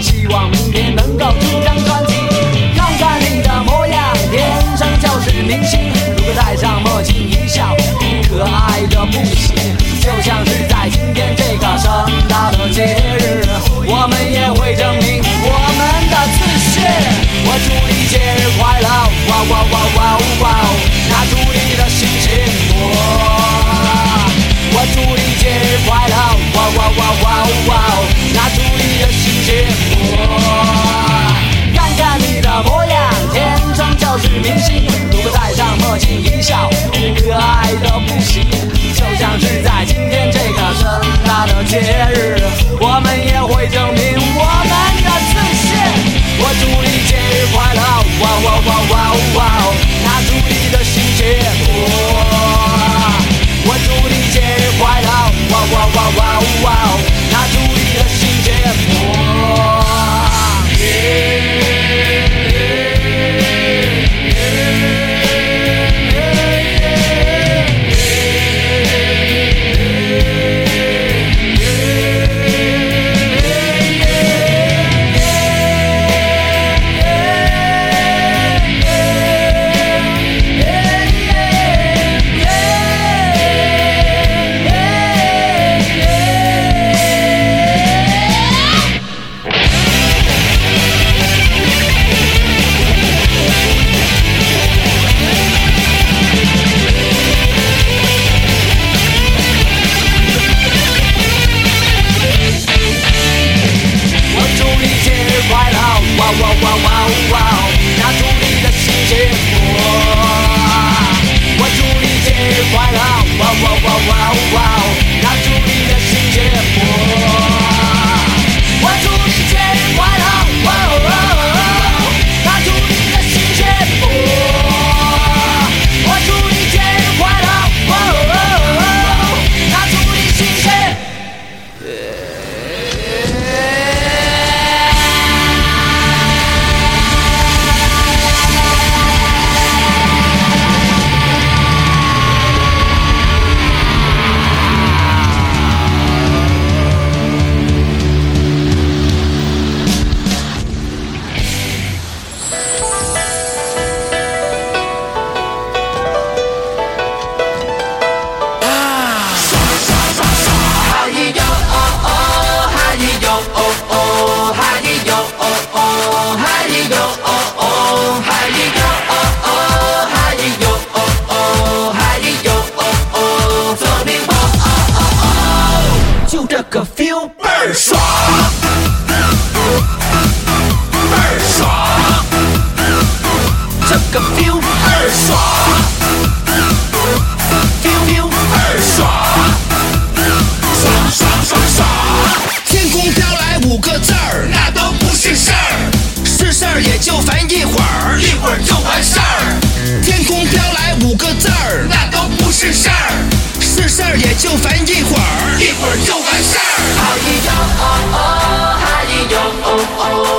希望明天能够出张专辑，看看你的模样，天生就是明星。如果戴上墨镜一笑，可爱的不行。就像是在今天这个盛大的节日，我们也会证明我们的自信。我祝你节日快乐。oh.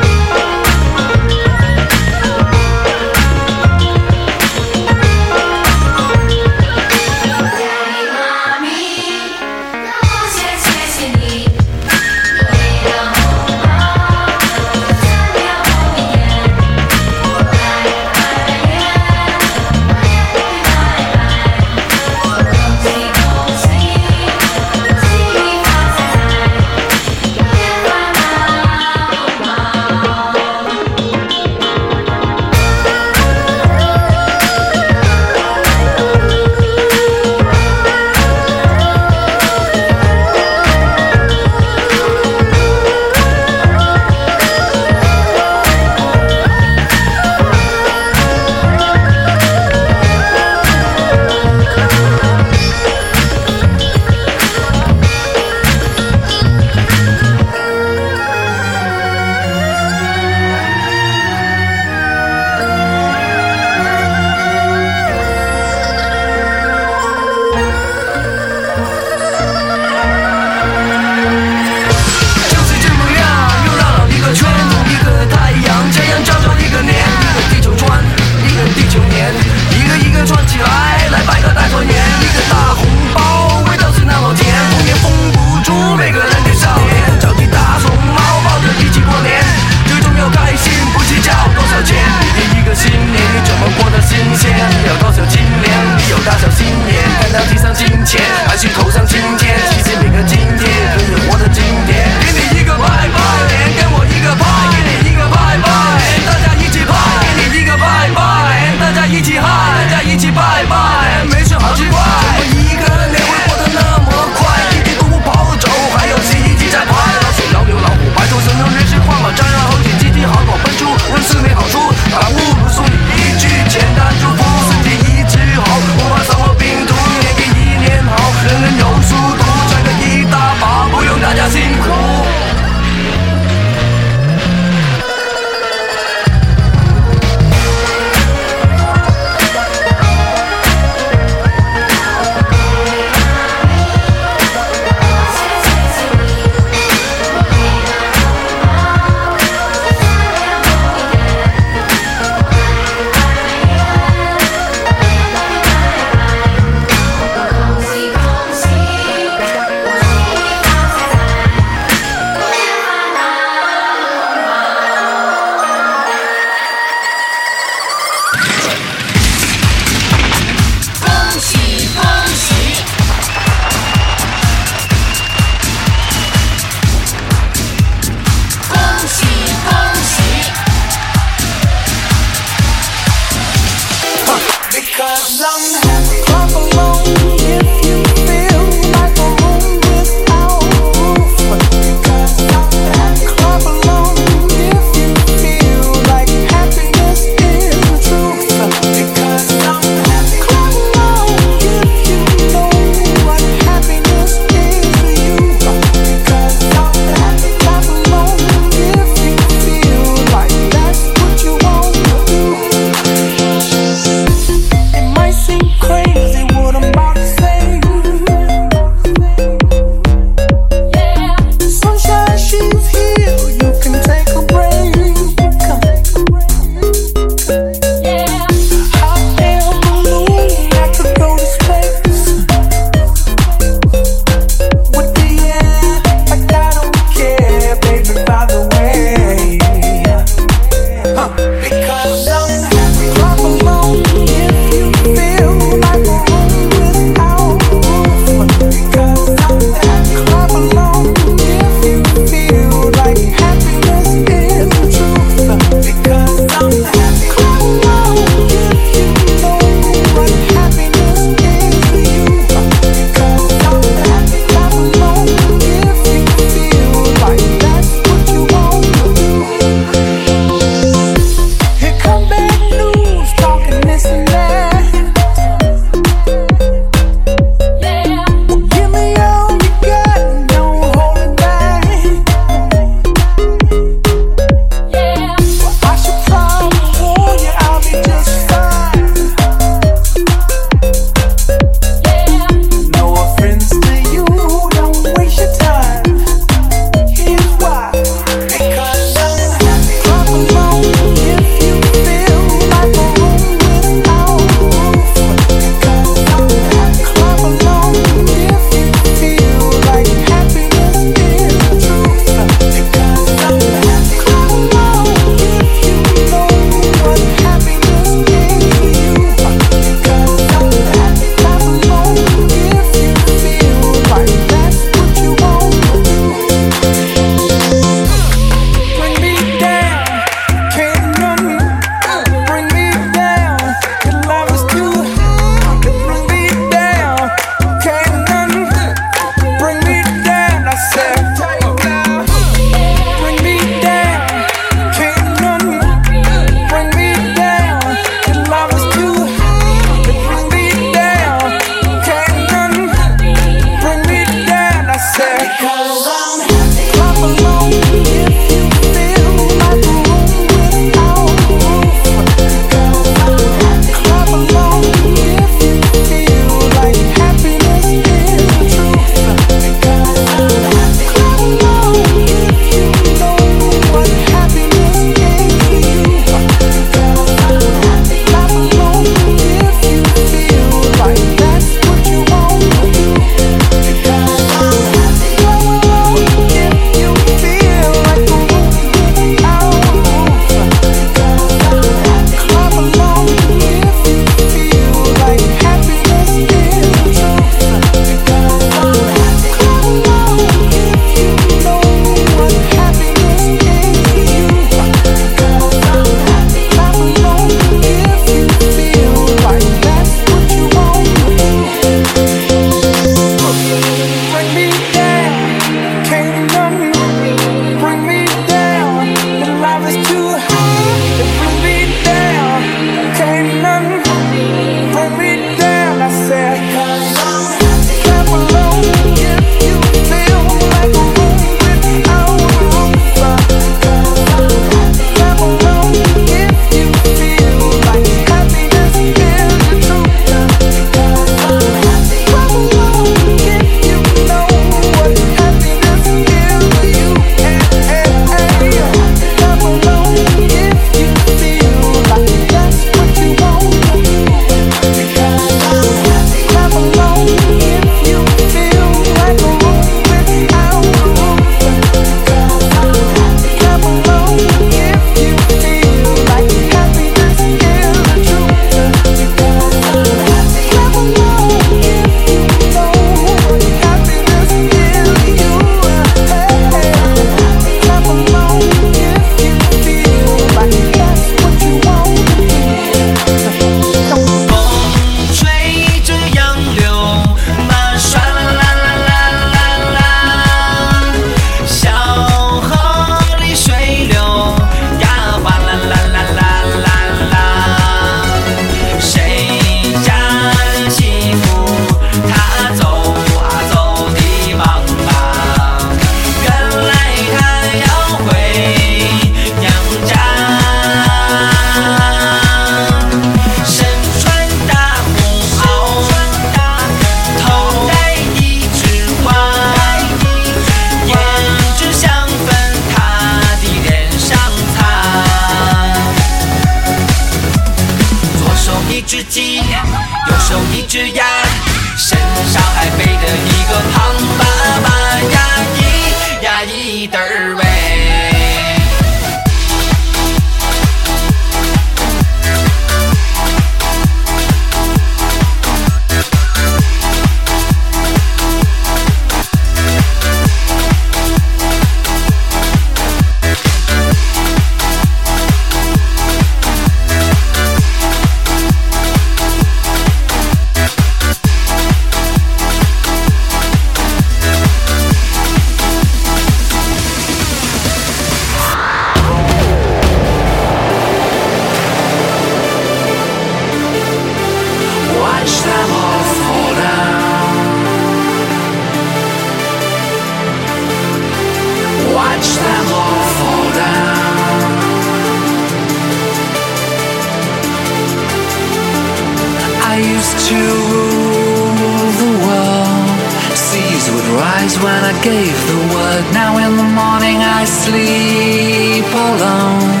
Word. Now in the morning I sleep alone.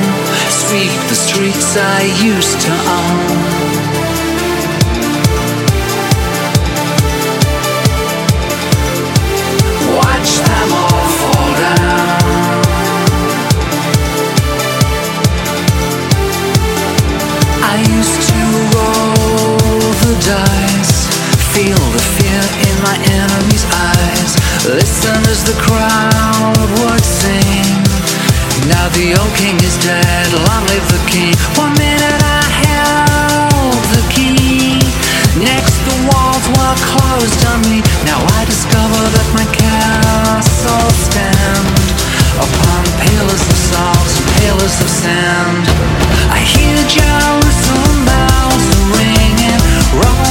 Sweep the streets I used to own. Watch them all fall down. I used to roll the dice, feel the fear in my enemy's eyes, listen as the crowd would sing. Now the old king is dead, long live the king. One minute I held the key, next the walls were closed on me. Now I discover that my castle stand upon pillars of salt and pillars of sand. I hear Jerusalem bells ringing, Roman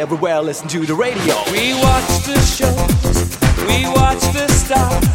everywhere, listen to the radio. We watch the shows, we watch the stars